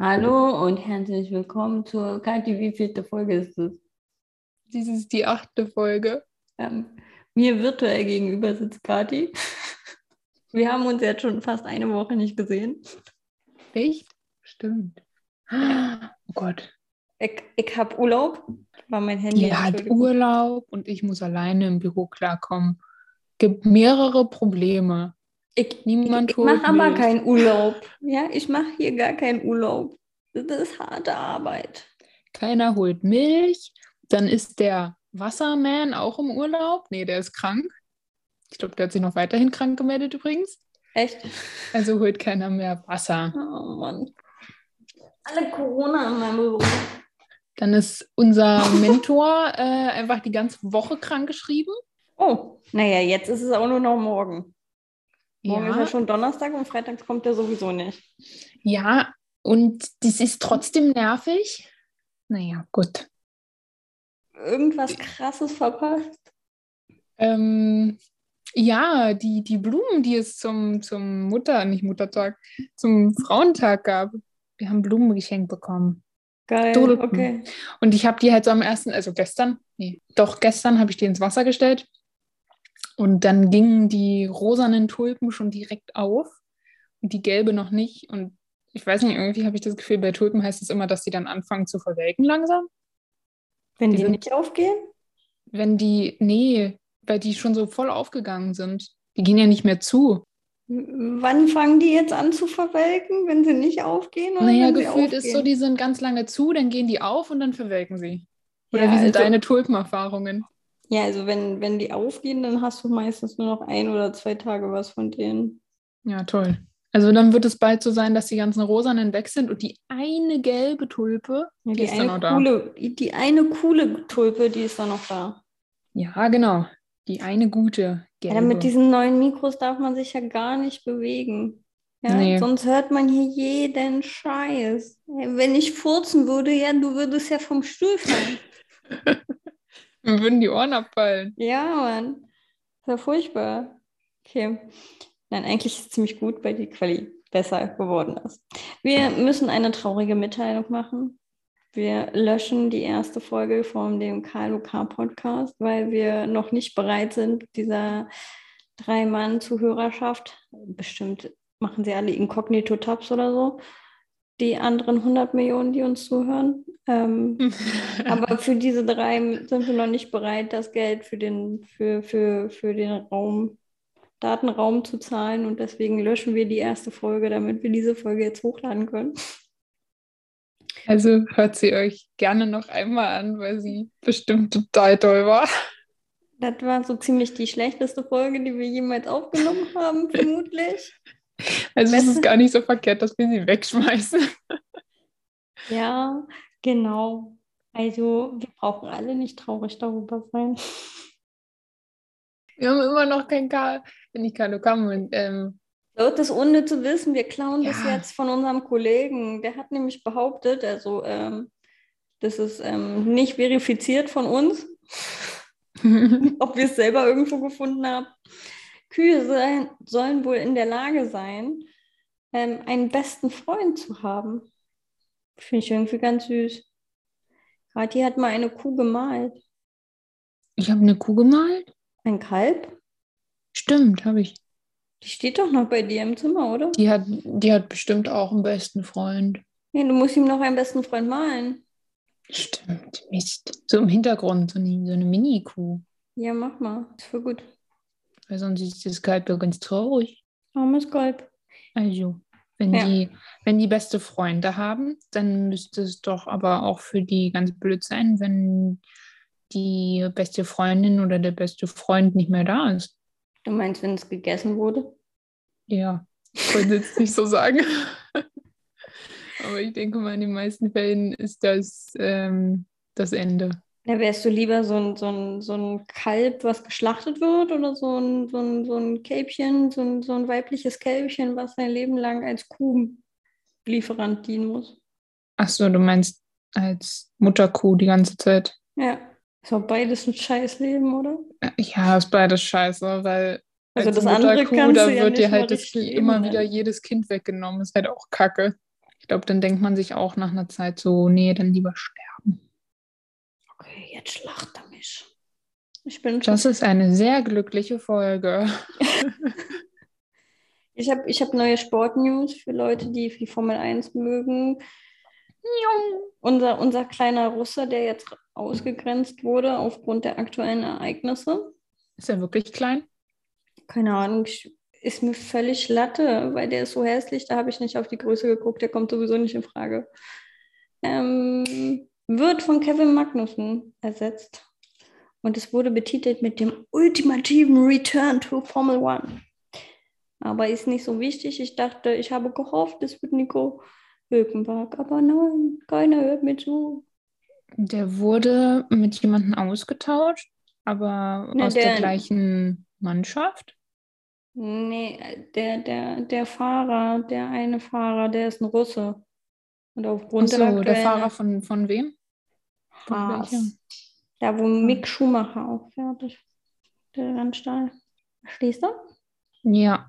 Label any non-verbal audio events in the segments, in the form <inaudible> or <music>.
Hallo und herzlich willkommen zur Kathi. Wie vielte Folge ist es? Dies ist die achte Folge. Ähm, mir virtuell gegenüber sitzt Kathi. Wir haben uns jetzt schon fast eine Woche nicht gesehen. Echt? Stimmt. Oh Gott. Ich, ich habe Urlaub. War mein Handy. Die hat Urlaub und ich muss alleine im Büro klarkommen. Gibt mehrere Probleme. Ich, Niemand ich, ich mache aber keinen Urlaub. Ja, ich mache hier gar keinen Urlaub. Das ist harte Arbeit. Keiner holt Milch. Dann ist der Wasserman auch im Urlaub. Nee, der ist krank. Ich glaube, der hat sich noch weiterhin krank gemeldet übrigens. Echt? Also holt keiner mehr Wasser. Oh Mann. Alle Corona in meinem Büro. Dann ist unser Mentor äh, einfach die ganze Woche krank geschrieben. Oh, naja, jetzt ist es auch nur noch morgen. Morgen Ja. ist ja schon Donnerstag und Freitag kommt er sowieso nicht. Ja, und das ist trotzdem nervig. Naja, gut. Irgendwas krasses verpasst. Ähm, ja, die, die Blumen, die es zum, zum Mutter, nicht Muttertag, zum Frauentag gab. Wir haben Blumen geschenkt bekommen. Geil, Tulpen. okay. Und ich habe die halt so am ersten, also gestern, nee, doch gestern habe ich die ins Wasser gestellt. Und dann gingen die rosanen Tulpen schon direkt auf und die gelbe noch nicht. Und ich weiß nicht, irgendwie habe ich das Gefühl, bei Tulpen heißt es immer, dass die dann anfangen zu verwelken langsam. Wenn Die die, sind- nicht aufgehen? Wenn die, nee, weil die schon so voll aufgegangen sind. Die gehen ja nicht mehr zu. Wann fangen die jetzt an zu verwelken, wenn sie nicht aufgehen? Oder Naja, gefühlt ist so, die sind ganz lange zu, dann gehen die auf und dann verwelken sie. Oder Ja, wie sind also- deine Tulpenerfahrungen? Ja, also wenn, wenn die aufgehen, dann hast du meistens nur noch ein oder zwei Tage was von denen. Ja, toll. Also dann wird es bald so sein, dass die ganzen rosanen weg sind und die eine gelbe Tulpe, Ja, die, die, ist dann eine noch da. coole, die, die eine coole Tulpe, die ist dann noch da. Ja, genau. Die eine gute gelbe. Ja, mit diesen neuen Mikros darf man sich ja gar nicht bewegen. Ja, Nee. sonst hört man hier jeden Scheiß. Wenn ich furzen würde, ja, du würdest ja vom Stuhl fallen. <laughs> Mir würden die Ohren abfallen. Ja, Mann. Ist ja furchtbar. Okay. Nein, eigentlich ist es ziemlich gut, weil die Quali besser geworden ist. Wir müssen eine traurige Mitteilung machen. Wir löschen die erste Folge von dem KLOK-Podcast, weil wir noch nicht bereit sind, dieser Drei-Mann-Zuhörerschaft, bestimmt machen sie alle Inkognito-Tabs oder so, die anderen 100 Millionen, die uns zuhören. Ähm, <laughs> aber für diese drei sind wir noch nicht bereit, das Geld für den, für, für, für den Raum, Datenraum zu zahlen. Und deswegen löschen wir die erste Folge, damit wir diese Folge jetzt hochladen können. Also hört sie euch gerne noch einmal an, weil sie bestimmt total toll war. Das war so ziemlich die schlechteste Folge, die wir jemals aufgenommen haben, vermutlich. Also es ist gar nicht so verkehrt, dass wir sie wegschmeißen. Ja, genau. Also, wir brauchen alle nicht traurig darüber sein. Wir haben immer noch kein K, nicht Carlo Kamm. Ähm, Leute, das ohne zu wissen, wir klauen das Ja. jetzt von unserem Kollegen. Der hat nämlich behauptet, also ähm, das ist ähm, nicht verifiziert von uns, <laughs> ob wir es selber irgendwo gefunden haben. Kühe sein, sollen wohl in der Lage sein, ähm, einen besten Freund zu haben. Finde ich irgendwie ganz süß. Kathi hat mal eine Kuh gemalt. ich habe eine Kuh gemalt. Ein Kalb? Stimmt, habe ich. Die steht doch noch bei dir im Zimmer, oder? Die hat, die hat bestimmt auch einen besten Freund. Nee, du musst ihm noch einen besten Freund malen. Stimmt, Mist. So im Hintergrund, so eine, so eine Mini-Kuh. Ja, mach mal. Ist voll gut. Weil sonst ist das Kalb ja ganz traurig. Armes Kalb. Also, wenn, Ja. die, wenn die beste Freunde haben, dann müsste es doch aber auch für die ganz blöd sein, wenn die beste Freundin oder der beste Freund nicht mehr da ist. Du meinst, wenn es gegessen wurde? Ja, ich wollte jetzt nicht so sagen. <laughs> aber ich denke mal, in den meisten Fällen ist das ähm, das Ende. Ja, wärst du lieber so ein, so, ein, so ein Kalb, was geschlachtet wird, oder so ein, so ein, so ein Kälbchen, so ein, so ein weibliches Kälbchen, was sein Leben lang als Kuhlieferant dienen muss? Ach so, du meinst als Mutterkuh die ganze Zeit. Ja, ist auch beides ein Scheißleben, oder? Ja, ist beides scheiße, weil Also als das andere Mutterkuh, kannst da ja wird dir halt das, immer wieder jedes Kind weggenommen. Ist halt auch kacke. glaube, dann denkt man sich auch nach einer Zeit so, nee, dann lieber sterben. Jetzt schlacht er mich. Ich bin Das ist eine sehr glückliche Folge. <laughs> Ich habe ich hab neue Sportnews für Leute, die die Formel 1 mögen. Unser, unser kleiner Russe, der jetzt ausgegrenzt wurde aufgrund der aktuellen Ereignisse. Ist er wirklich klein? Keine Ahnung, ist mir völlig Latte, weil der ist so hässlich, da habe ich nicht auf die Größe geguckt, der kommt sowieso nicht in Frage. Ähm, wird von Kevin Magnussen ersetzt. Und es wurde betitelt mit dem ultimativen Return to Formel One. Aber ist nicht so wichtig. Ich dachte, ich habe gehofft, es wird Nico Hülkenberg. Aber nein, keiner hört mir zu. Der wurde mit jemandem ausgetauscht, aber Ne, aus der der- gleichen Mannschaft. Nee, der, der, der Fahrer, der eine Fahrer, der ist ein Russe. Und aufgrund der Achso, der aktuellen Fahrer von, von wem? Von Haas. welchem? Da, wo Mick Schumacher auch fährt, der Rennstall. Verstehst du? Ja,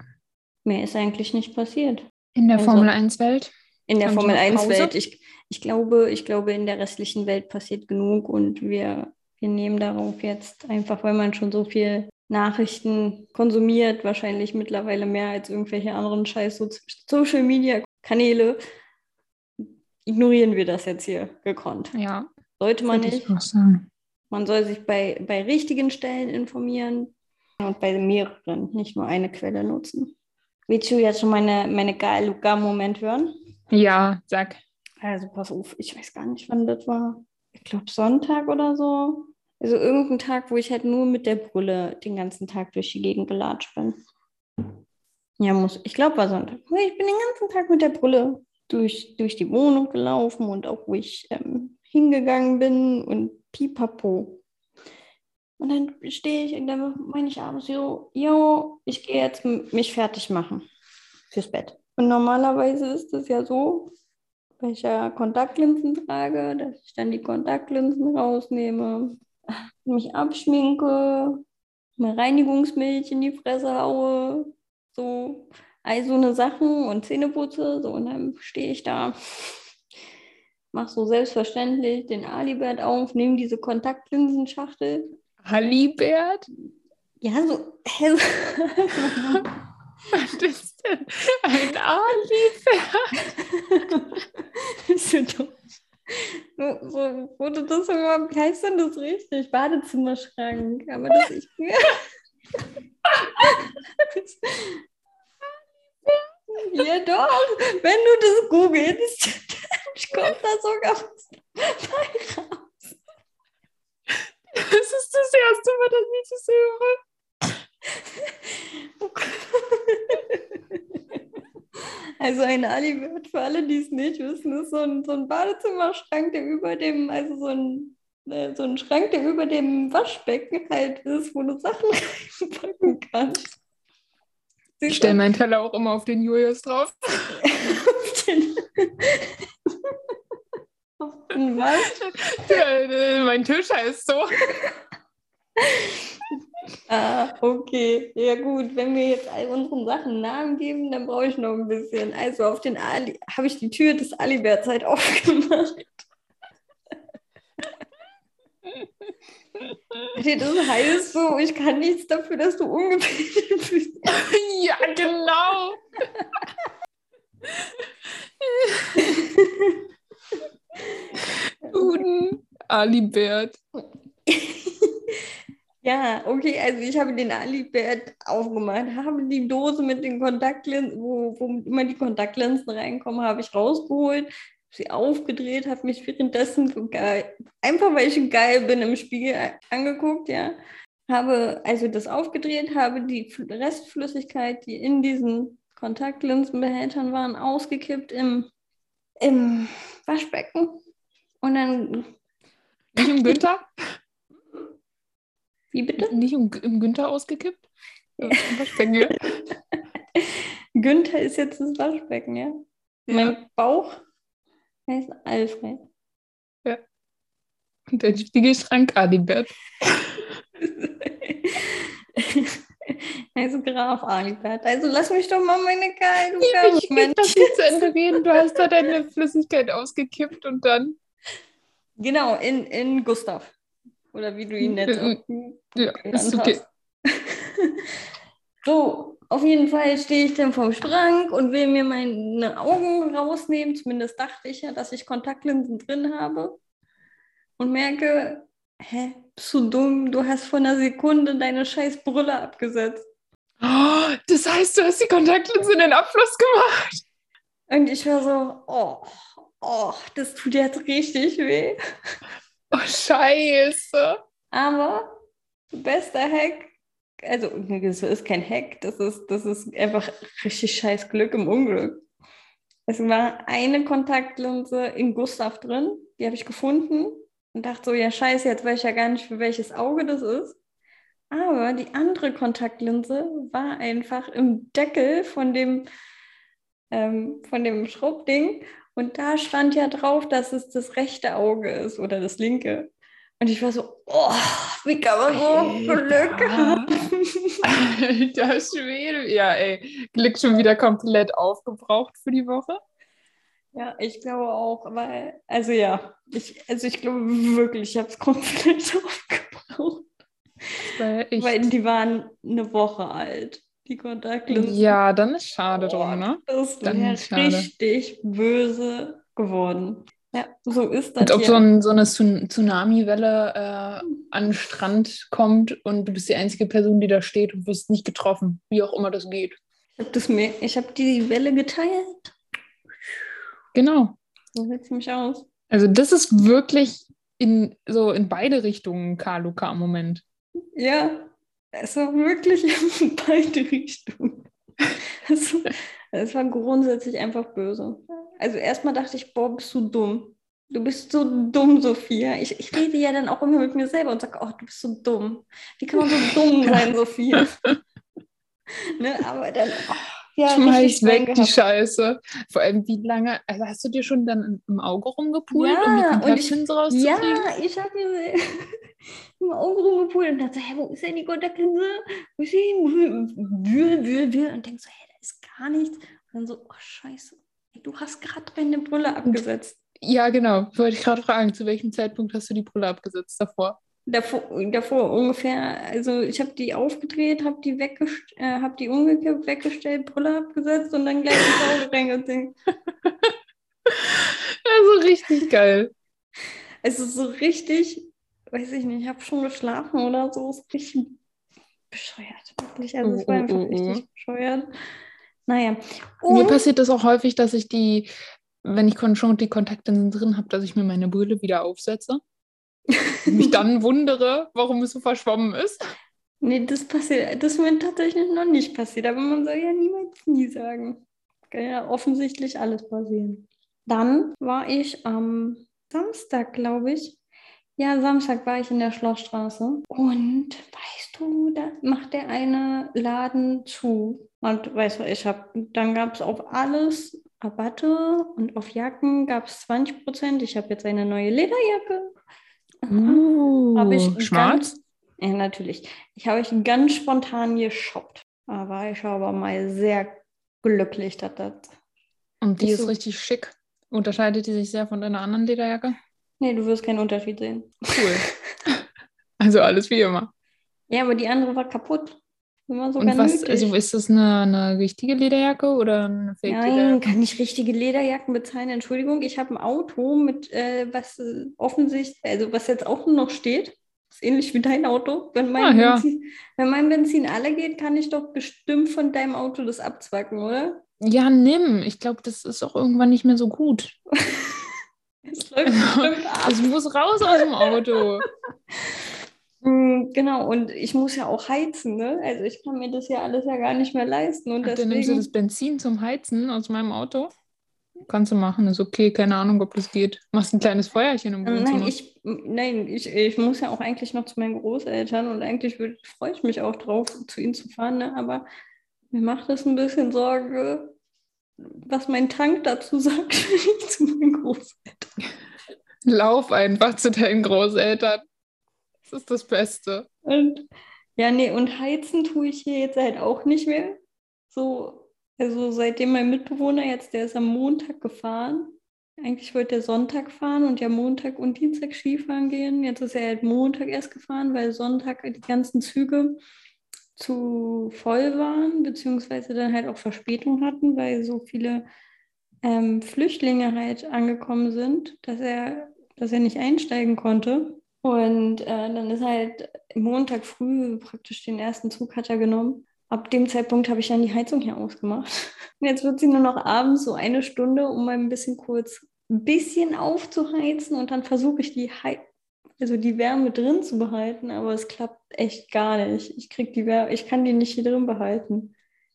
Mehr ist eigentlich nicht passiert. in der Also- Formel 1-Welt. In der Formel noch 1 Pause? Welt. Ich, ich, glaube, ich glaube, in der restlichen Welt passiert genug und wir, wir nehmen darauf jetzt einfach, weil man schon so viel Nachrichten konsumiert, wahrscheinlich mittlerweile mehr als irgendwelche anderen scheiß so Social Media Kanäle, ignorieren wir das jetzt hier gekonnt. Ja, Sollte man nicht. Man soll sich bei, bei richtigen Stellen informieren und bei mehreren, nicht nur eine Quelle nutzen. Willst du jetzt schon meine, meine Galuga-Moment hören? Ja, sag. Also pass auf, ich weiß gar nicht, wann das war. Ich glaube Sonntag oder so. Also irgendein Tag, wo ich halt nur mit der Brille den ganzen Tag durch die Gegend gelatscht bin. Ja, muss. Ich glaube, war Sonntag. Ich bin den ganzen Tag mit der Brille durch, durch die Wohnung gelaufen und auch wo ich ähm, hingegangen bin und pipapo. Und dann stehe ich und dann meine ich abends so, jo, ich gehe jetzt mich fertig machen fürs Bett. Und normalerweise ist es ja so, weil ich ja Kontaktlinsen trage, dass ich dann die Kontaktlinsen rausnehme, <laughs> mich abschminke, mir Reinigungsmilch in die Fresse haue, so all so eine Sachen und Zähne putze, so und dann stehe ich da, mach so selbstverständlich den Alibert auf, nehme diese Kontaktlinsenschachtel. Hallibert? Ja, so, <laughs> Was ist denn ein Alibert? Bist du doof? So, so wurde das immer, wie heißt denn das richtig? Badezimmerschrank. Aber das ich. <laughs> ja, doch. Wenn du das googelst, dann kommt da sogar was raus. Das ist das erste Mal, dass ich das höre. Also ein Alibert, für alle, die es nicht wissen, ist so ein, so ein Badezimmerschrank, der über dem, also so ein, äh, so ein Schrank, der über dem Waschbecken halt ist, wo du Sachen <laughs> reinpacken kannst. Ich stelle meinen Teller auch immer auf den Julius drauf. <laughs> Was? Ja, äh, mein Tisch heißt so. <laughs> Ah, okay. Ja gut, wenn wir jetzt all unseren Sachen Namen geben, dann brauche ich noch ein bisschen. Also auf den Ali habe ich die Tür des Aliberts halt aufgemacht. <laughs> Das heißt so, ich kann nichts dafür, dass du ungepflegt bist. <laughs> Ja, genau. Guten Alibert. <laughs> Ja, okay, also ich habe den Alibert aufgemacht, habe die Dose mit den Kontaktlinsen, wo, wo immer die Kontaktlinsen reinkommen, habe ich rausgeholt, sie aufgedreht, habe mich währenddessen so geil, einfach weil ich geil bin im Spiegel angeguckt, ja. Habe also das aufgedreht, habe die Fl- Restflüssigkeit, die in diesen Kontaktlinsenbehältern waren, ausgekippt im, im Waschbecken. Und dann, Nicht im Günther? wie bitte? Nicht im, im Günther ausgekippt? Ja, im Waschbecken, ja. <laughs> Günther ist jetzt das Waschbecken, ja? Mein Bauch heißt Alfred. Der richtige Schrank Alibert. <laughs> <laughs> Also Graf Alibert. Also lass mich doch mal meine Geil, du Ich will nicht zu Ende reden. Du hast da deine Flüssigkeit ausgekippt und dann. Genau, in, in Gustav. Oder wie du ihn nett Ja, ist okay. <laughs> so, auf jeden Fall stehe ich dann vom Schrank und will mir meine Augen rausnehmen. Zumindest dachte ich ja, dass ich Kontaktlinsen drin habe. Und merke, hä, bist du dumm? Du hast vor einer Sekunde deine scheiß Brille abgesetzt. Oh, das heißt, du hast die Kontaktlinse in den Abfluss gemacht. Und ich war so, oh, oh, das tut jetzt richtig weh. Oh, scheiße. Aber bester Hack, also das ist kein Hack, das ist, das ist einfach richtig scheiß Glück im Unglück. Es war eine Kontaktlinse in Gustav drin, die habe ich gefunden und dachte so, ja scheiße, jetzt weiß ich ja gar nicht, für welches Auge das ist. Aber die andere Kontaktlinse war einfach im Deckel von dem, ähm, von dem Schraubding und da stand ja drauf, dass es das rechte Auge ist oder das linke. Und ich war so, oh, wie kann man so Glück haben? Alter Schwede. Ja, ey. Glück schon wieder komplett aufgebraucht für die Woche. Ja, ich glaube auch, weil, also ja, ich, also ich glaube wirklich, ich habe es komplett <laughs> aufgebraucht. Weil, ich, Weil die waren eine Woche alt, die Kontaktlinsen. ja, dann ist schade Oh, drum, ne? Das Dann wäre ist schade. richtig böse geworden. Ja, so ist das Als ob so, ein, so eine Tsun- Tsunami-Welle äh, an den Strand kommt und du bist die einzige Person, die da steht und wirst nicht getroffen, wie auch immer das geht. Ich habe habe die Welle geteilt. Genau. So sieht es mich aus. Also das ist wirklich in so in beide Richtungen Karluka im Moment. Ja, es war wirklich <laughs> in beide Richtungen. Es, es war grundsätzlich einfach böse. Also erstmal dachte ich, boah, bist du dumm. Du bist so dumm, Sophia. Ich, ich rede ja dann auch immer mit mir selber und sage, oh, du bist so dumm. Wie kann man so dumm <laughs> sein, Sophia? ne, aber dann, oh, ja, <laughs> Schmeiß weg die gehabt. Scheiße. Vor allem, wie lange, also hast du dir schon dann im Auge rumgepult, Ja, um die Kontaktlinse rauszukriegen? Ja, ich habe mir <laughs> im Auge rumgepult und dachte, hä, wo ist denn die Kontaktlinse? Wo ist sie? Wühl, wühl, wühl. Und denk so, hä, da ist gar nichts. Und dann so, oh scheiße, du hast gerade deine Brille abgesetzt. Ja, genau. Wollte ich gerade fragen, zu welchem Zeitpunkt hast du die Brille abgesetzt davor? Davor, davor ungefähr, also ich habe die aufgedreht, habe die weggest äh, habe die umgekippt, weggestellt, Brille abgesetzt und dann gleich ins Auge reingezogen. Also <laughs> richtig geil. Es ist so richtig, weiß ich nicht, ich habe schon geschlafen oder so, ist richtig bescheuert. Wirklich, also es war Oh, einfach oh, oh, oh. richtig bescheuert. Naja. Mir Und, passiert das auch häufig, dass ich die, wenn ich schon die Kontaktlinsen drin habe, dass ich mir meine Brille wieder aufsetze. Mich <laughs> dann wundere, warum es so verschwommen ist. nee, das passiert, das ist mir tatsächlich noch nicht passiert, aber man soll ja niemals nie sagen. Kann ja offensichtlich alles passieren. Dann war ich am Samstag, glaube ich. Ja, Samstag war ich in der Schlossstraße. Und weißt du, da macht der eine Laden zu. Und weißt du, ich habe, dann gab es auf alles Rabatte und auf Jacken gab es 20 Prozent. Ich habe jetzt eine neue Lederjacke. Uh, Habe ich schwarz? ganz- Ja, natürlich. Ich habe ich ganz spontan geshoppt. Da war ich aber mal sehr glücklich, dass das. Und die Ist ist so- richtig schick. Unterscheidet die sich sehr von deiner anderen Lederjacke? Nee, du wirst keinen Unterschied sehen. Cool. <laughs> also alles wie immer. Ja, aber die andere war kaputt. Sogar Und was, nötig. also ist das eine, eine richtige Lederjacke oder eine Nein, Fake-Lederjacke? kann ich richtige Lederjacken bezahlen. Entschuldigung, ich habe ein Auto mit, äh, was äh, offensichtlich, also was jetzt auch noch steht. Ist ähnlich wie dein Auto. Wenn mein, Ah, ja. Benzin, wenn mein Benzin alle geht, kann ich doch bestimmt von deinem Auto das abzwacken, oder? Ja, nimm. Ich glaube, das ist auch irgendwann nicht mehr so gut. <laughs> Es läuft bestimmt ab. Es muss raus aus dem Auto. <laughs> Mm, Genau, und ich muss ja auch heizen, ne? Also ich kann mir das ja alles ja gar nicht mehr leisten. Und Ach, dann nimmst du deswegen. das Benzin zum Heizen aus meinem Auto? Kannst du machen, ist okay, keine Ahnung, ob das geht. Machst ein kleines Feuerchen im Wohnzimmer. Nein, ich, nein ich, ich muss ja auch eigentlich noch zu meinen Großeltern und eigentlich freue ich mich auch drauf, zu ihnen zu fahren, ne? aber mir macht das ein bisschen Sorge, was mein Tank dazu <laughs> sagt, wenn ich zu meinen Großeltern. Lauf einfach zu deinen Großeltern. Das ist das Beste. Und Ja, nee, und heizen tue ich hier jetzt halt auch nicht mehr. So, also seitdem mein Mitbewohner jetzt, der ist am Montag gefahren. Eigentlich wollte er Sonntag fahren und ja Montag und Dienstag Skifahren gehen. Jetzt ist er halt Montag erst gefahren, weil Sonntag die ganzen Züge zu voll waren, beziehungsweise dann halt auch Verspätung hatten, weil so viele ähm, Flüchtlinge halt angekommen sind, dass er, dass er nicht einsteigen konnte. Und äh, dann ist halt Montag früh praktisch den ersten Zug hat er genommen. Ab dem Zeitpunkt habe ich dann die Heizung hier ausgemacht. <laughs> Und jetzt wird sie nur noch abends so eine Stunde, um mal ein bisschen kurz ein bisschen aufzuheizen und dann versuche ich die He also die Wärme drin zu behalten, aber es klappt echt gar nicht. Ich krieg die Wärme, ich kann die nicht hier drin behalten.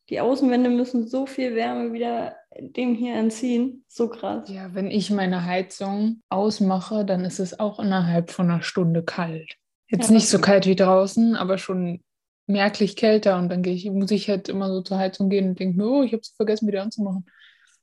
Die Außenwände müssen so viel Wärme wieder dem hier entziehen. So krass. Ja, wenn ich meine Heizung ausmache, dann ist es auch innerhalb von einer Stunde kalt. Jetzt ja, nicht so kalt wie draußen, aber schon merklich kälter. Und dann gehe ich, muss ich halt immer so zur Heizung gehen und denke mir, oh, ich habe es vergessen, wieder anzumachen.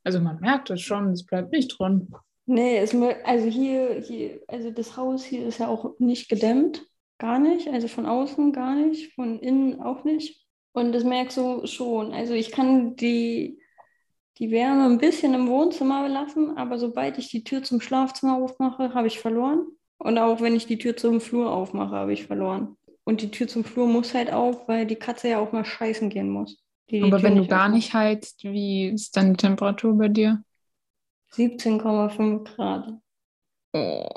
Also man merkt es schon, es bleibt nicht drin. Nee, es, also hier, hier, also das Haus hier ist ja auch nicht gedämmt. Gar nicht. Also von außen gar nicht, von innen auch nicht. Und das merkst du schon. Also ich kann die, die Wärme ein bisschen im Wohnzimmer lassen, aber sobald ich die Tür zum Schlafzimmer aufmache, habe ich verloren. Und auch wenn ich die Tür zum Flur aufmache, habe ich verloren. Und die Tür zum Flur muss halt auf, weil die Katze ja auch mal scheißen gehen muss. Die die aber Tür wenn du gar nicht heizt, wie ist dann die Temperatur bei dir? 17,5 Grad. Oh.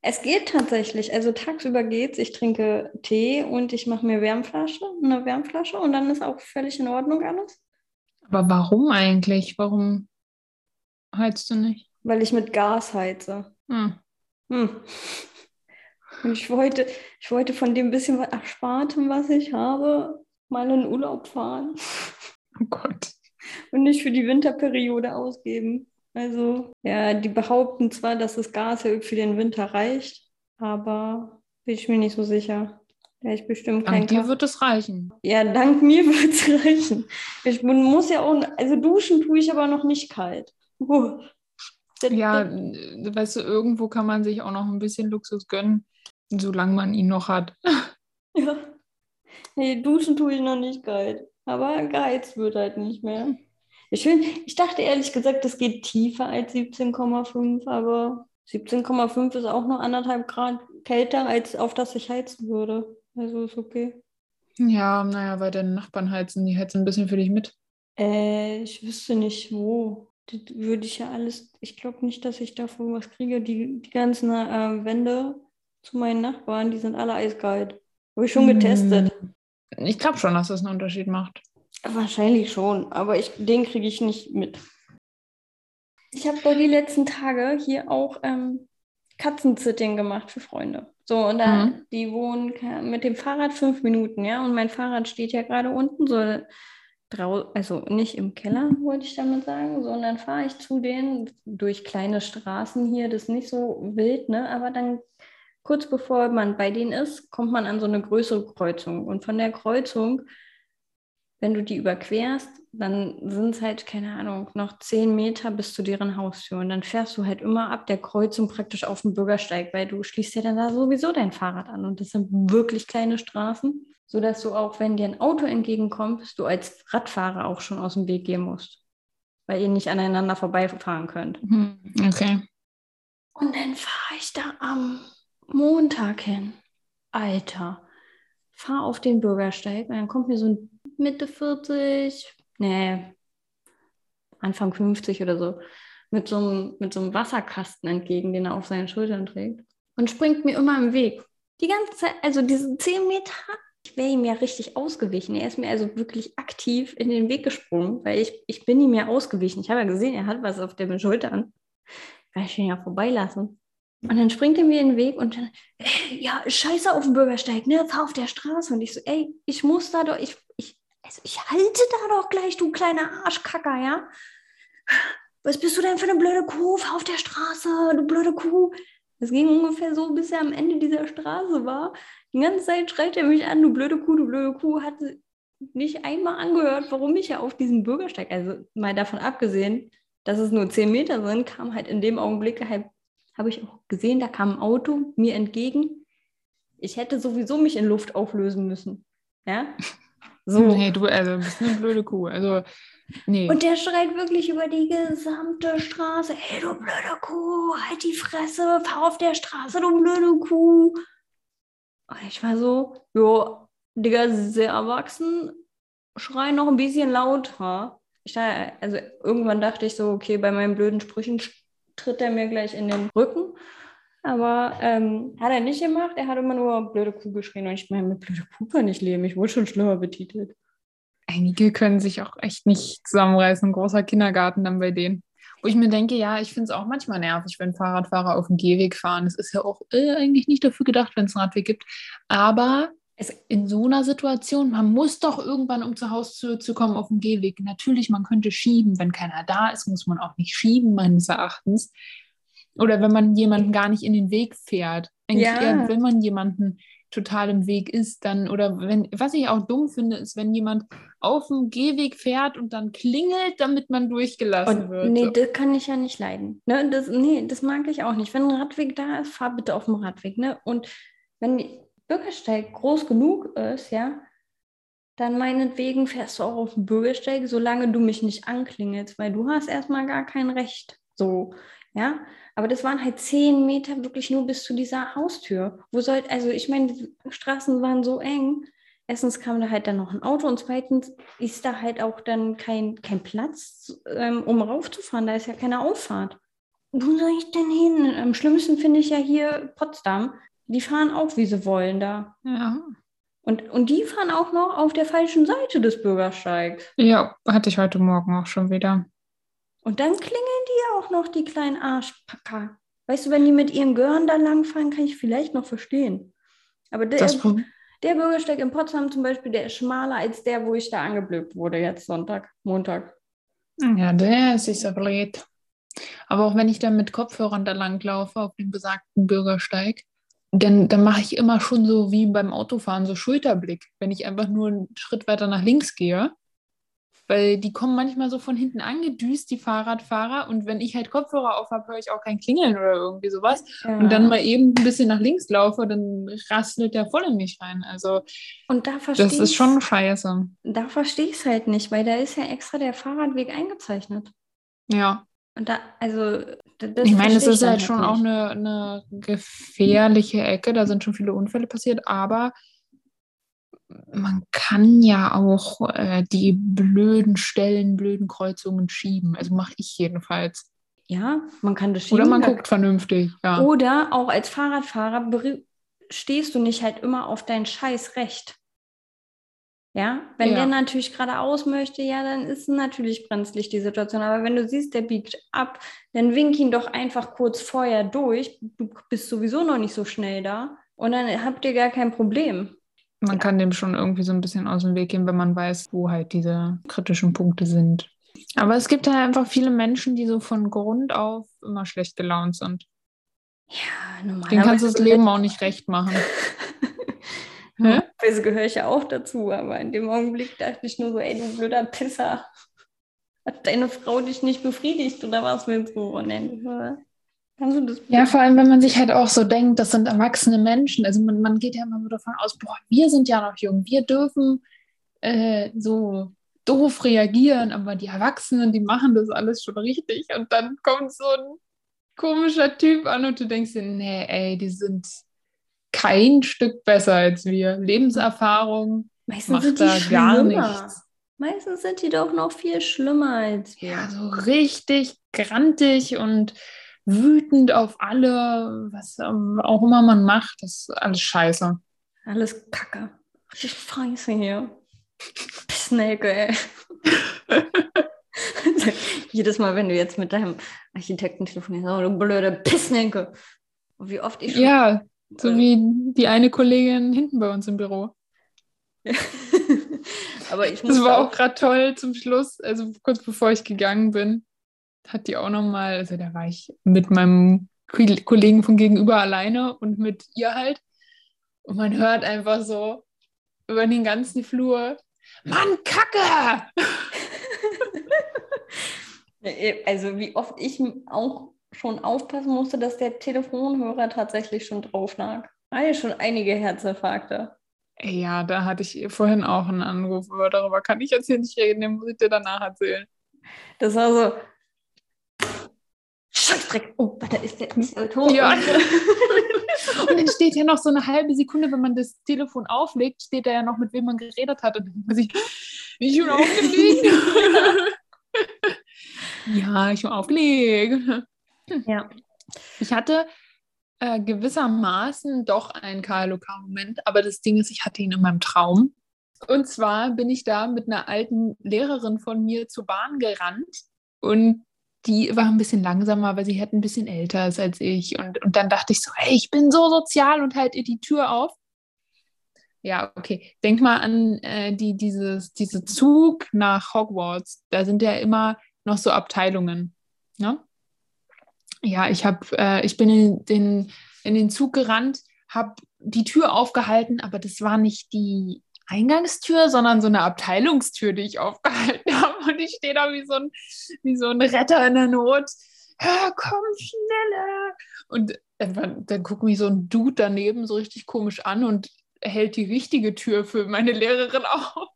Es geht tatsächlich. Also tagsüber geht's. Ich trinke Tee und ich mache mir Wärmflasche, eine Wärmflasche und dann ist auch völlig in Ordnung alles. Aber warum eigentlich? Warum heizt du nicht? Weil ich mit Gas heize. Hm. Hm. Und ich wollte, ich wollte von dem bisschen was Erspartem, was ich habe, mal in Urlaub fahren. <laughs> Oh Gott. Und nicht für die Winterperiode ausgeben. Also, ja, die behaupten zwar, dass das Gas ja für den Winter reicht, aber bin ich mir nicht so sicher. Ja, ich bestimmt kein Dank dir wird es reichen. Ja, dank mir <laughs> wird es reichen. Ich muss ja auch, also duschen tue ich aber noch nicht kalt. Uh. Ja, weißt du, irgendwo kann man sich auch noch ein bisschen Luxus gönnen, solange man ihn noch hat. <laughs> Ja. Nee, duschen tue ich noch nicht kalt. Aber geheizt wird halt nicht mehr. Ich, find, ich dachte ehrlich gesagt, das geht tiefer als 17,5, aber 17,5 ist auch nur anderthalb Grad kälter, als auf das ich heizen würde. Also ist okay. Ja, naja, weil deine Nachbarn heizen, die heizen ein bisschen für dich mit. Äh, ich wüsste nicht wo. Das würde ich ja alles, ich glaube nicht, dass ich davon was kriege. Die, die ganzen äh, Wände zu meinen Nachbarn, die sind alle eiskalt. Habe ich schon getestet. Hm, ich glaube schon, dass das einen Unterschied macht. Wahrscheinlich schon, aber ich, den kriege ich nicht mit. Ich habe doch die letzten Tage hier auch ähm, Katzensitting gemacht für Freunde. So, und da, mhm. die wohnen mit dem Fahrrad fünf Minuten, ja, und mein Fahrrad steht ja gerade unten, so drau also nicht im Keller, wollte ich damit sagen, sondern fahre ich zu denen durch kleine Straßen hier, das ist nicht so wild, ne, aber dann kurz bevor man bei denen ist, kommt man an so eine größere Kreuzung. Und von der Kreuzung wenn du die überquerst, dann sind es halt, keine Ahnung, noch zehn Meter bis zu deren Haustür. Und dann fährst du halt immer ab der Kreuzung praktisch auf den Bürgersteig, weil du schließt ja dann da sowieso dein Fahrrad an. Und das sind wirklich kleine Straßen, sodass du auch, wenn dir ein Auto entgegenkommt, du als Radfahrer auch schon aus dem Weg gehen musst. Weil ihr nicht aneinander vorbeifahren könnt. Mhm, okay. Und dann fahre ich da am Montag hin. Alter, fahr auf den Bürgersteig und dann kommt mir so ein Mitte 40, nee, Anfang 50 oder so, mit so, einem, mit so einem Wasserkasten entgegen, den er auf seinen Schultern trägt. Und springt mir immer im Weg. Die ganze Zeit, also diese 10 Meter, ich wäre ihm ja richtig ausgewichen. Er ist mir also wirklich aktiv in den Weg gesprungen, weil ich, ich bin ihm ja ausgewichen. Ich habe ja gesehen, er hat was auf den Schultern. Kann ich ihn ja vorbeilassen. Und dann springt er mir in den Weg und dann, ey, ja, scheiße auf dem Bürgersteig, ne, fahr auf der Straße. Und ich so, ey, ich muss da doch, ich, ich, also ich halte da doch gleich, du kleiner Arschkacker, ja? Was bist du denn für eine blöde Kuh? Fahr auf der Straße, du blöde Kuh. Es ging ungefähr so, bis er am Ende dieser Straße war. Die ganze Zeit schreit er mich an, du blöde Kuh, du blöde Kuh. Hat nicht einmal angehört, warum ich ja auf diesen Bürgersteig, also mal davon abgesehen, dass es nur zehn Meter sind, kam halt in dem Augenblick halt, habe ich auch gesehen, da kam ein Auto mir entgegen Ich hätte sowieso mich in Luft auflösen müssen. Ja? <laughs> So. Nee, du also, bist eine blöde Kuh. Also, nee. Und der schreit wirklich über die gesamte Straße: Hey, du blöde Kuh, halt die Fresse, fahr auf der Straße, du blöde Kuh. Und ich war so: Jo, Digga, sehr erwachsen, schrei noch ein bisschen lauter. Ich also irgendwann dachte ich so: Okay, bei meinen blöden Sprüchen tritt er mir gleich in den Rücken. Aber ähm, hat er nicht gemacht. Er hat immer nur blöde Kuh geschrien. Und ich meine, mit blöde Kuh kann ich leben. Ich wurde schon schlimmer betitelt. Einige können sich auch echt nicht zusammenreißen. Ein großer Kindergarten dann bei denen. Wo ich mir denke, ja, ich finde es auch manchmal nervig, wenn Fahrradfahrer auf dem Gehweg fahren. Es ist ja auch äh, eigentlich nicht dafür gedacht, wenn es einen Radweg gibt. Aber es, in so einer Situation, man muss doch irgendwann, um zur Haustür zu kommen, auf dem Gehweg. Natürlich, man könnte schieben. Wenn keiner da ist, muss man auch nicht schieben, meines Erachtens. Oder wenn man jemanden gar nicht in den Weg fährt. Eigentlich Ja. eher, wenn man jemanden total im Weg ist, dann, oder wenn, was ich auch dumm finde, ist, wenn jemand auf dem Gehweg fährt und dann klingelt, damit man durchgelassen Und wird. nee, So. das kann ich ja nicht leiden. Ne? Das, nee, das mag ich auch nicht. Wenn ein Radweg da ist, fahr bitte auf dem Radweg. Ne? Und wenn Bürgersteig groß genug ist, ja, dann meinetwegen fährst du auch auf dem Bürgersteig, solange du mich nicht anklingelst, weil du hast erstmal gar kein Recht. So, ja. Aber das waren halt zehn Meter wirklich nur bis zu dieser Haustür. Wo soll, also ich meine, die Straßen waren so eng. Erstens kam da halt dann noch ein Auto und zweitens ist da halt auch dann kein, kein Platz, ähm, um raufzufahren. Da ist ja keine Auffahrt. Wo soll ich denn hin? Am schlimmsten finde ich ja hier Potsdam. Die fahren auch, wie sie wollen da. Ja. Und, und die fahren auch noch auf der falschen Seite des Bürgersteigs. ja, hatte ich heute Morgen auch schon wieder. Und dann klingeln die auch noch, die kleinen Arschpacker. Weißt du, wenn die mit ihren Gören da langfahren, kann ich vielleicht noch verstehen. Aber der, der Bürgersteig in Potsdam zum Beispiel, der ist schmaler als der, wo ich da angeblökt wurde, jetzt Sonntag, Montag. Ja, der ist so blöd. Aber auch wenn ich dann mit Kopfhörern da langlaufe auf dem besagten Bürgersteig, dann, dann mache ich immer schon so wie beim Autofahren so Schulterblick, wenn ich einfach nur einen Schritt weiter nach links gehe. Weil die kommen manchmal so von hinten angedüst, die Fahrradfahrer. Und wenn ich halt Kopfhörer auf habe, höre ich auch kein Klingeln oder irgendwie sowas. Ja. Und dann mal eben ein bisschen nach links laufe, dann rastelt der voll in mich rein. Also Und da das ist schon scheiße. Da verstehe ich es halt nicht, weil da ist ja extra der Fahrradweg eingezeichnet. Ja. Und da, also, Ich meine, es ist halt schon auch eine, eine gefährliche Ecke, da sind schon viele Unfälle passiert, aber man kann ja auch äh, die blöden Stellen, blöden Kreuzungen schieben. Also mache ich jedenfalls. Ja, man kann das Oder schieben. man da- guckt vernünftig, ja. Oder auch als Fahrradfahrer stehst du nicht halt immer auf dein Scheißrecht. Ja, wenn Ja. der natürlich geradeaus möchte, ja, dann ist natürlich brenzlig die Situation. Aber wenn du siehst, der biegt ab, dann wink ihn doch einfach kurz vorher durch. Du bist sowieso noch nicht so schnell da. Und dann habt ihr gar kein Problem. Man kann dem schon irgendwie so ein bisschen aus dem Weg gehen, wenn man weiß, wo halt diese kritischen Punkte sind. Aber es gibt halt einfach viele Menschen, die so von Grund auf immer schlecht gelaunt sind. Ja, normalerweise. kannst du das Leben auch nicht recht machen. <laughs> Hä? Normalerweise gehöre ich ja auch dazu, aber in dem Augenblick dachte ich nur so, ey, du blöder Pisser. Hat deine Frau dich nicht befriedigt oder was willst du? Und dann, kannst du das Ja, vor allem, wenn man sich halt auch so denkt, das sind erwachsene Menschen. Also man, man geht ja immer so davon aus, boah, wir sind ja noch jung, wir dürfen äh, so doof reagieren, aber die Erwachsenen, die machen das alles schon richtig. Und dann kommt so ein komischer Typ an und du denkst dir, nee, ey, die sind kein Stück besser als wir. Lebenserfahrung Meistens macht da gar schlimmer. nichts. Meistens sind die doch noch viel schlimmer als wir. Ja, so richtig grantig und wütend auf alle, was ähm, auch immer man macht, das ist alles scheiße. Alles Kacke. Richtig scheiße hier. Pissnelke, ey. <laughs> Jedes Mal, wenn du jetzt mit deinem Architekten telefonierst, oh, du blöde Pissnelke. Und wie oft ich schon Ja, so wie die eine Kollegin hinten bei uns im Büro. <laughs> Aber ich Das war auch gerade toll zum Schluss, also kurz bevor ich gegangen bin, hat die auch nochmal, also da war ich mit meinem Ko- Kollegen von gegenüber alleine und mit ihr halt. Und man hört einfach so über den ganzen Flur, Mann, Kacke! <laughs> Also wie oft ich auch schon aufpassen musste, dass der Telefonhörer tatsächlich schon drauf lag. War ja schon einige Herzinfarkte. Ja, da hatte ich vorhin auch einen Anruf, aber darüber kann ich jetzt hier nicht reden, den muss ich dir danach erzählen. Das war so. Scheißdreck. Oh, da ist der, Ton. Ja. <laughs> Und dann steht ja noch so eine halbe Sekunde, wenn man das Telefon auflegt, steht da ja noch, mit wem man geredet hat. Und dann muss ich, ich schon aufgelegt. <laughs> ja, ich schon aufgelegt. Ja. Ich hatte äh, gewissermaßen doch einen KLOK-Moment, aber das Ding ist, ich hatte ihn in meinem Traum. Und zwar bin ich da mit einer alten Lehrerin von mir zur Bahn gerannt und die war ein bisschen langsamer, weil sie halt ein bisschen älter ist als ich. Und, und dann dachte ich so, hey, ich bin so sozial und halt ihr die Tür auf. Ja, okay. Denk mal an äh, die, dieses, diese Zug nach Hogwarts. Da sind ja immer noch so Abteilungen. Ne? Ja, ich, hab, äh, ich bin in den, in den Zug gerannt, habe die Tür aufgehalten, aber das war nicht die Eingangstür, sondern so eine Abteilungstür, die ich aufgehalten <laughs> habe. Und ich stehe da wie so ein, wie so ein Retter in der Not. Ja, komm schneller! Und dann, dann guckt mich so ein Dude daneben so richtig komisch an und hält die richtige Tür für meine Lehrerin auf.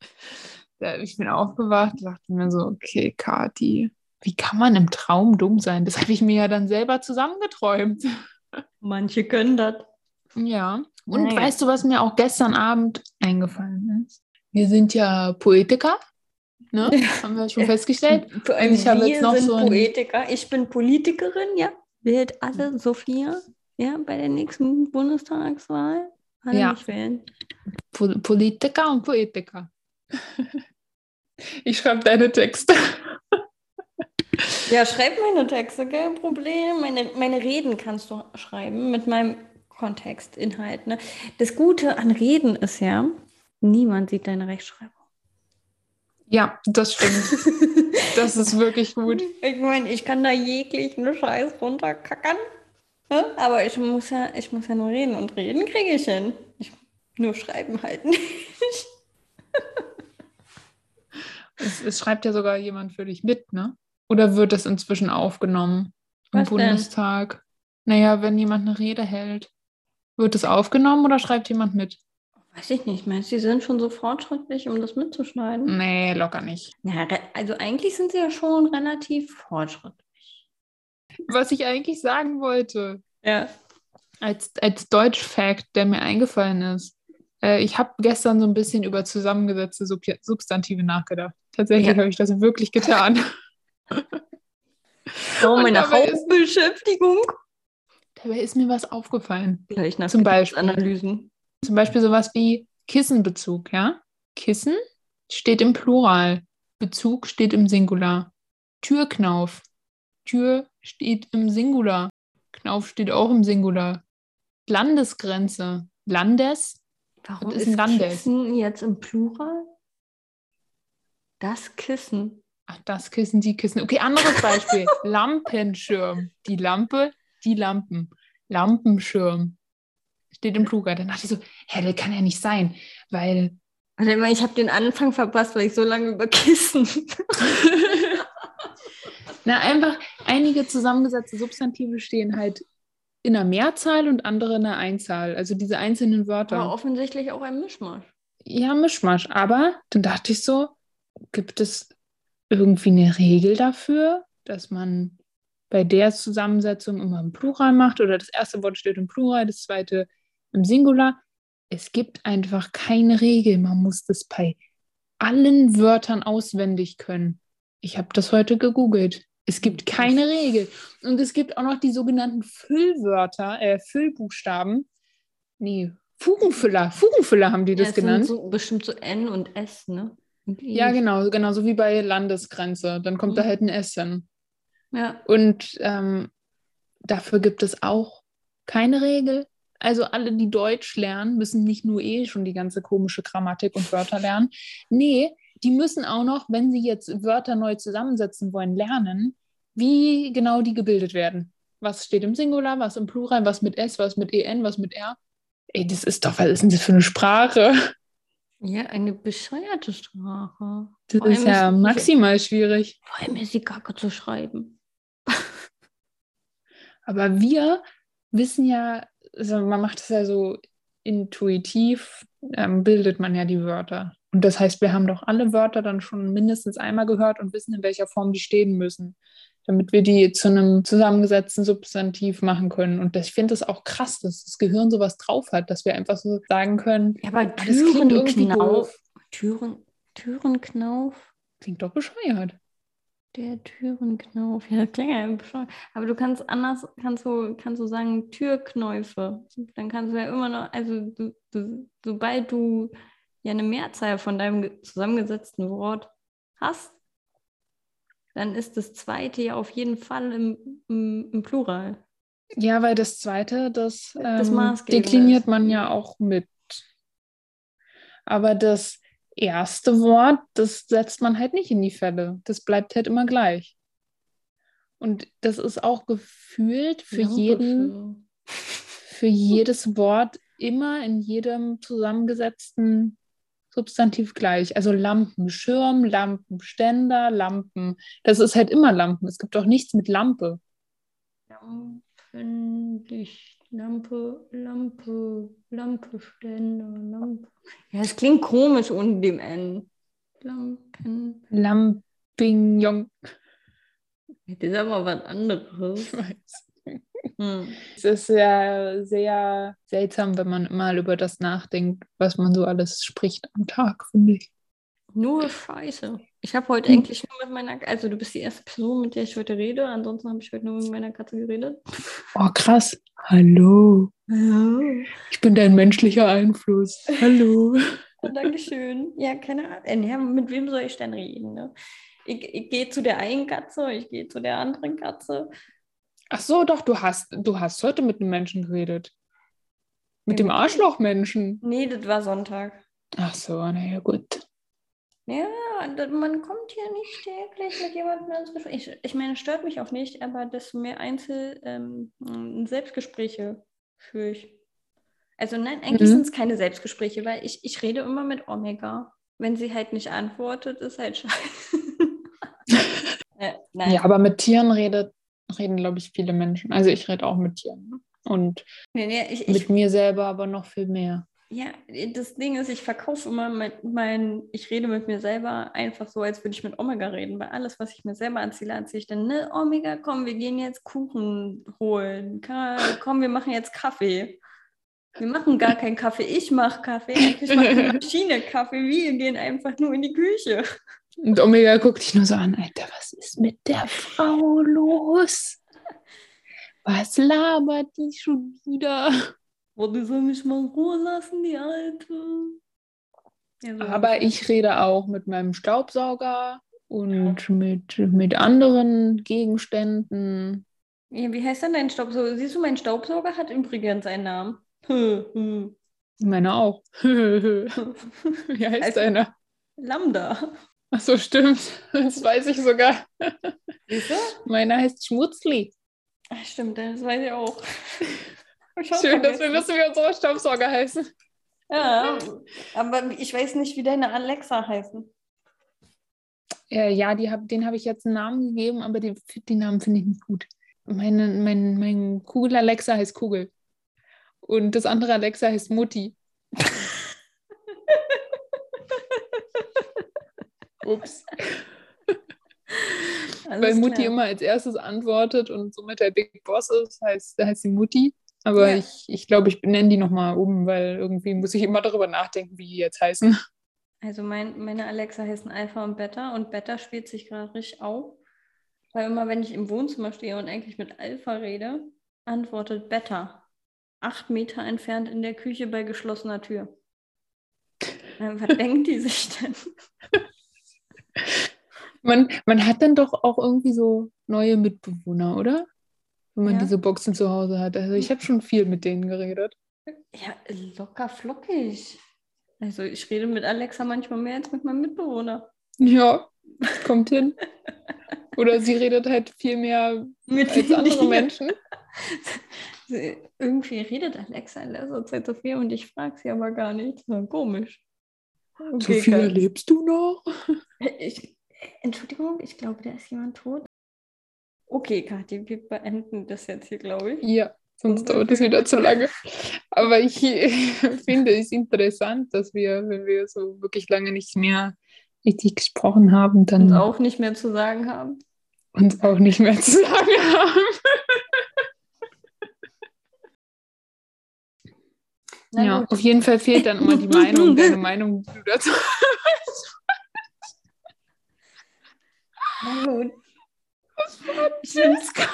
<laughs> ich bin aufgewacht, dachte mir so, okay, Kati, wie kann man im Traum dumm sein? Das habe ich mir ja dann selber zusammengeträumt. Manche können das. Ja. Und naja. weißt du, was mir auch gestern Abend eingefallen ist? Wir sind ja Poetiker. Ne? Haben wir schon festgestellt. <laughs> Ich habe jetzt noch sind so Poetiker. Ich bin Politikerin, ja. Wählt alle Sophia, ja, bei der nächsten Bundestagswahl. Alle ja. mich wählen. Po Politiker und Poetiker. <laughs> ich schreibe deine Texte. Ja, schreib meine Texte, kein Problem. Meine, meine Reden kannst du schreiben mit meinem Kontext, Inhalt. Ne? Das Gute an Reden ist ja, niemand sieht deine Rechtschreibung. Ja, das stimmt. <laughs> das ist wirklich gut. Ich meine, ich kann da jeglichen Scheiß runterkackern. Ne? Aber ich muss ja, ich muss ja nur reden und reden kriege ich hin. Ich, nur schreiben halt nicht. es, es, schreibt ja sogar jemand für dich mit, ne? Oder wird das inzwischen aufgenommen im Was Bundestag? Denn? Naja, wenn jemand eine Rede hält. Wird es aufgenommen oder schreibt jemand mit? Weiß ich nicht. Meinst du, sie sind schon so fortschrittlich, um das mitzuschneiden? Nee, locker nicht. Ja, also eigentlich sind sie ja schon relativ fortschrittlich. Was ich eigentlich sagen wollte. Ja. Als, als Deutsch-Fact, der mir eingefallen ist. Äh, ich habe gestern so ein bisschen über zusammengesetzte Sub Substantive nachgedacht. Tatsächlich ja. habe ich das wirklich getan. <laughs> Oh, meine Hauptbeschäftigung. Dabei ist mir was aufgefallen. Gleich nach zum Beispiel Analysen. Zum Beispiel sowas wie Kissenbezug, ja? Kissen steht im Plural, Bezug steht im Singular. Türknauf, Tür steht im Singular, Knauf steht auch im Singular. Landesgrenze, Landes. Warum ist, ist Landes? Kissen jetzt im Plural? Das Kissen. Ach, das Kissen, die Kissen. Okay, anderes Beispiel. <laughs> Lampenschirm. Die Lampe, die Lampen. Lampenschirm. Steht im Plural. Dann dachte ich so, hä, das kann ja nicht sein, weil. Warte mal, ich habe den Anfang verpasst, weil ich so lange über Kissen. <laughs> Na, einfach einige zusammengesetzte Substantive stehen halt in einer Mehrzahl und andere in einer Einzahl. Also diese einzelnen Wörter. Aber offensichtlich auch ein Mischmasch. Ja, Mischmasch. Aber dann dachte ich so, gibt es irgendwie eine Regel dafür, dass man bei der Zusammensetzung immer im Plural macht oder das erste Wort steht im Plural, das zweite im Singular. Es gibt einfach keine Regel. Man muss das bei allen Wörtern auswendig können. Ich habe das heute gegoogelt. Es gibt keine Regel. Und es gibt auch noch die sogenannten Füllwörter, äh, Füllbuchstaben. Nee, Fugenfüller. Fugenfüller haben die das ja, genannt. So, bestimmt so N und S, ne? Ja, genau, genauso wie bei Landesgrenze. Dann kommt mhm. da halt ein S hin. Ja. Und ähm, dafür gibt es auch keine Regel. Also alle, die Deutsch lernen, müssen nicht nur eh schon die ganze komische Grammatik und Wörter lernen. Nee, die müssen auch noch, wenn sie jetzt Wörter neu zusammensetzen wollen, lernen, wie genau die gebildet werden. Was steht im Singular, was im Plural, was mit S, was mit EN, was mit R. Ey, das ist doch, was ist denn das für eine Sprache? Ja, eine bescheuerte Sprache. Das vor ist ja ist maximal schwierig. Vor allem ist die Kacke zu schreiben. <laughs> Aber wir wissen ja also man macht es ja so intuitiv, ähm, bildet man ja die Wörter. Und das heißt, wir haben doch alle Wörter dann schon mindestens einmal gehört und wissen, in welcher Form die stehen müssen, damit wir die zu einem zusammengesetzten Substantiv machen können. Und das, ich finde es auch krass, dass das Gehirn sowas drauf hat, dass wir einfach so sagen können, Ja, aber ah, das Türenknauf. Türen, Türenknauf. Klingt doch bescheuert. Der Türenknauf. Ja, das klingt ja bescheuert. Aber du kannst anders, kannst du, kannst du sagen Türknäufe. Dann kannst du ja immer noch, also du, du, sobald du ja eine Mehrzahl von deinem ge- zusammengesetzten Wort hast, dann ist das zweite ja auf jeden Fall im, im, im Plural. Ja, weil das zweite, das, Das ähm, dekliniert man ja auch mit. Aber das erste Wort, das setzt man halt nicht in die Fälle. Das bleibt halt immer gleich. Und das ist auch gefühlt für jeden, für jedes Wort immer in jedem zusammengesetzten Substantiv gleich. Also Lampenschirm, Lampenständer, Lampen. Das ist halt immer Lampen. Es gibt auch nichts mit Lampe. Lampenlicht, Lampe, Lampe, Lampe, Ständer, Lampe. Ja, es klingt komisch ohne dem N. Lampen. Lampignon. Das ist aber was anderes. Ich weiß. Hm. Es ist ja sehr seltsam, wenn man mal über das nachdenkt, was man so alles spricht am Tag, finde ich. Nur Scheiße. Ich habe heute Hm. eigentlich nur mit meiner, also du bist die erste Person, mit der ich heute rede. Ansonsten habe ich heute nur mit meiner Katze geredet. Oh, krass. Hallo. Ja. Ich bin dein menschlicher Einfluss. Hallo. <laughs> Dankeschön. Ja, keine Ahnung. Äh, Ja, mit wem soll ich denn reden? Ne? Ich, ich gehe zu der einen Katze, ich gehe zu der anderen Katze. Ach so, doch, du hast, du hast heute mit einem Menschen geredet. Mit Ja, dem Arschlochmenschen. Nee, das war Sonntag. Ach so, naja, gut. Ja, man kommt hier nicht täglich mit jemandem ins Gespräch. Ich, ich meine, es stört mich auch nicht, aber desto mehr Einzel ähm, m, Selbstgespräche führe ich. Also nein, eigentlich Mhm. sind es keine Selbstgespräche, weil ich, ich rede immer mit Omega. Wenn sie halt nicht antwortet, ist halt <laughs> scheiße. <laughs> äh, nein. Ja, aber mit Tieren redet, reden, glaube ich, viele Menschen. Also ich rede auch mit Tieren. ne? Und Nee, nee, ich, ich, mit mir selber aber noch viel mehr. Ja, das Ding ist, ich verkaufe immer mit mein, ich rede mit mir selber einfach so, als würde ich mit Omega reden, weil alles, was ich mir selber erzähle, erzähle ich dann, ne, Omega, komm, wir gehen jetzt Kuchen holen, komm, wir machen jetzt Kaffee. Wir machen gar keinen Kaffee, ich mache Kaffee, eigentlich macht die <laughs> Maschine Kaffee, wir gehen einfach nur in die Küche. Und Omega guckt dich nur so an, Alter, was ist mit der Frau los? Was labert die schon wieder? Die soll mich mal in Ruhe lassen, die Alte. Ja, so Aber ich rede auch mit meinem Staubsauger und mit, mit anderen Gegenständen. Ja, wie heißt denn dein Staubsauger? Siehst du, mein Staubsauger hat übrigens einen Namen. <laughs> Hm, hm. Meine auch. <laughs> Wie heißt Also- deiner? Lambda. Ach so, stimmt. Das weiß ich sogar. Meiner heißt Schmutzli. Ach, stimmt, das weiß ich auch. <laughs> Ich Schön, dass wir wissen, wie unsere Staubsauger heißen. Ja, aber ich weiß nicht, wie deine Alexa heißen. Äh, ja, die hab, den habe ich jetzt einen Namen gegeben, aber die, die Namen finde ich nicht gut. Meine, mein, mein Kugel Alexa heißt Kugel. Und das andere Alexa heißt Mutti. Ups. <laughs> Alles Weil Mutti klar. immer als erstes antwortet und somit der Big Boss ist, heißt, heißt sie Mutti. Aber Ja. ich, ich glaube, ich nenne die nochmal um, weil irgendwie muss ich immer darüber nachdenken, wie die jetzt heißen. Also mein, meine Alexa heißen Alpha und Beta und Beta spielt sich gerade richtig auf. Weil immer, wenn ich im Wohnzimmer stehe und eigentlich mit Alpha rede, antwortet Beta. Acht Meter entfernt in der Küche bei geschlossener Tür. Äh, Was <laughs> denkt die sich denn? Man, man hat dann doch auch irgendwie so neue Mitbewohner, oder? Wenn man Ja. diese Boxen zu Hause hat. Also ich habe schon viel mit denen geredet. Ja, locker flockig. Also ich rede mit Alexa manchmal mehr als mit meinem Mitbewohner. Ja, kommt hin. Oder sie redet halt viel mehr Mit als andere dir. Menschen. <laughs> Irgendwie redet Alexa in letzter Zeit so viel und ich frage sie aber gar nicht. Komisch. Okay, Sophia, geil. lebst du noch? Ich, Entschuldigung, ich glaube, da ist jemand tot. Okay, Kathi, wir beenden das jetzt hier, glaube ich. Ja. sonst dauert es wieder zu lange. Aber ich <laughs> finde es interessant, dass wir, wenn wir so wirklich lange nicht mehr richtig gesprochen haben, dann Und auch nicht mehr zu sagen haben. uns auch nicht mehr zu <laughs> sagen haben. Na ja, gut. auf jeden Fall fehlt dann immer die Meinung, <laughs> deine Meinung, die du dazu Na gut. Ich find's gut.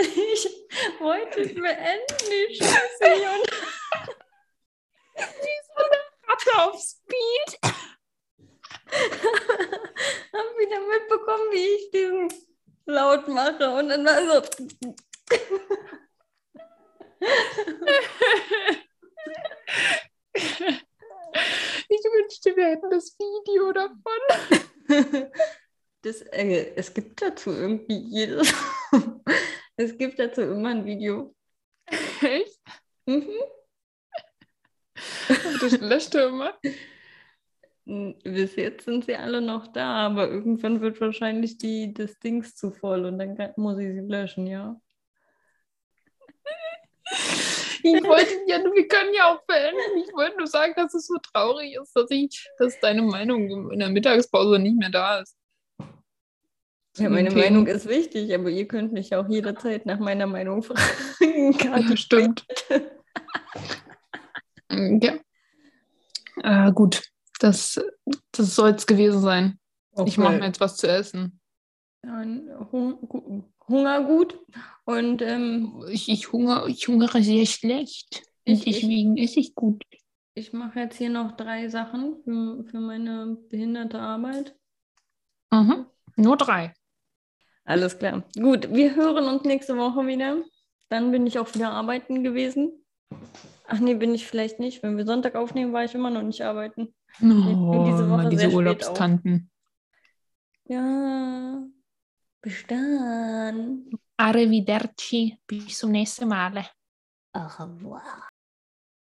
ich wollte es beenden, die Scheiße hier. Und Ratte auf Speed. <laughs> hab wieder mitbekommen, wie ich diesen laut mache. Und dann war so. Ich wünschte, wir hätten das Video davon. Das, äh, es gibt dazu irgendwie jedes. es gibt dazu immer ein Video. Echt? Mhm. Das löscht er immer. N- Bis jetzt sind sie alle noch da, aber irgendwann wird wahrscheinlich die, das Dings zu voll und dann kann, muss ich sie löschen, ja. Ich wollte ja, wir können ja auch beenden. Ich wollte nur sagen, dass es so traurig ist, dass ich, dass deine Meinung in der Mittagspause nicht mehr da ist. Ja, meine Themen. Meinung ist wichtig, aber ihr könnt mich auch jederzeit nach meiner Meinung fragen. <laughs> Ja, stimmt. <laughs> Ja. Äh, gut, das, das soll es gewesen sein. Ich mache mir jetzt was zu essen. Dann Hung Gu- Hunger gut und ähm, Ich, ich, hungere, ich hungere sehr schlecht. Ich- ich- deswegen esse ich gut. ich mache jetzt hier noch drei Sachen für, für meine behinderte Arbeit. Mhm. Nur drei. Alles klar. Gut, wir hören uns nächste Woche wieder. Dann bin ich auch wieder arbeiten gewesen. Ach nee, bin ich vielleicht nicht. Wenn wir Sonntag aufnehmen, war ich immer noch nicht arbeiten. Oh, diese diese Urlaubstanten. Ja, bis dann. Arrivederci. Bis zum nächsten Mal. Au revoir.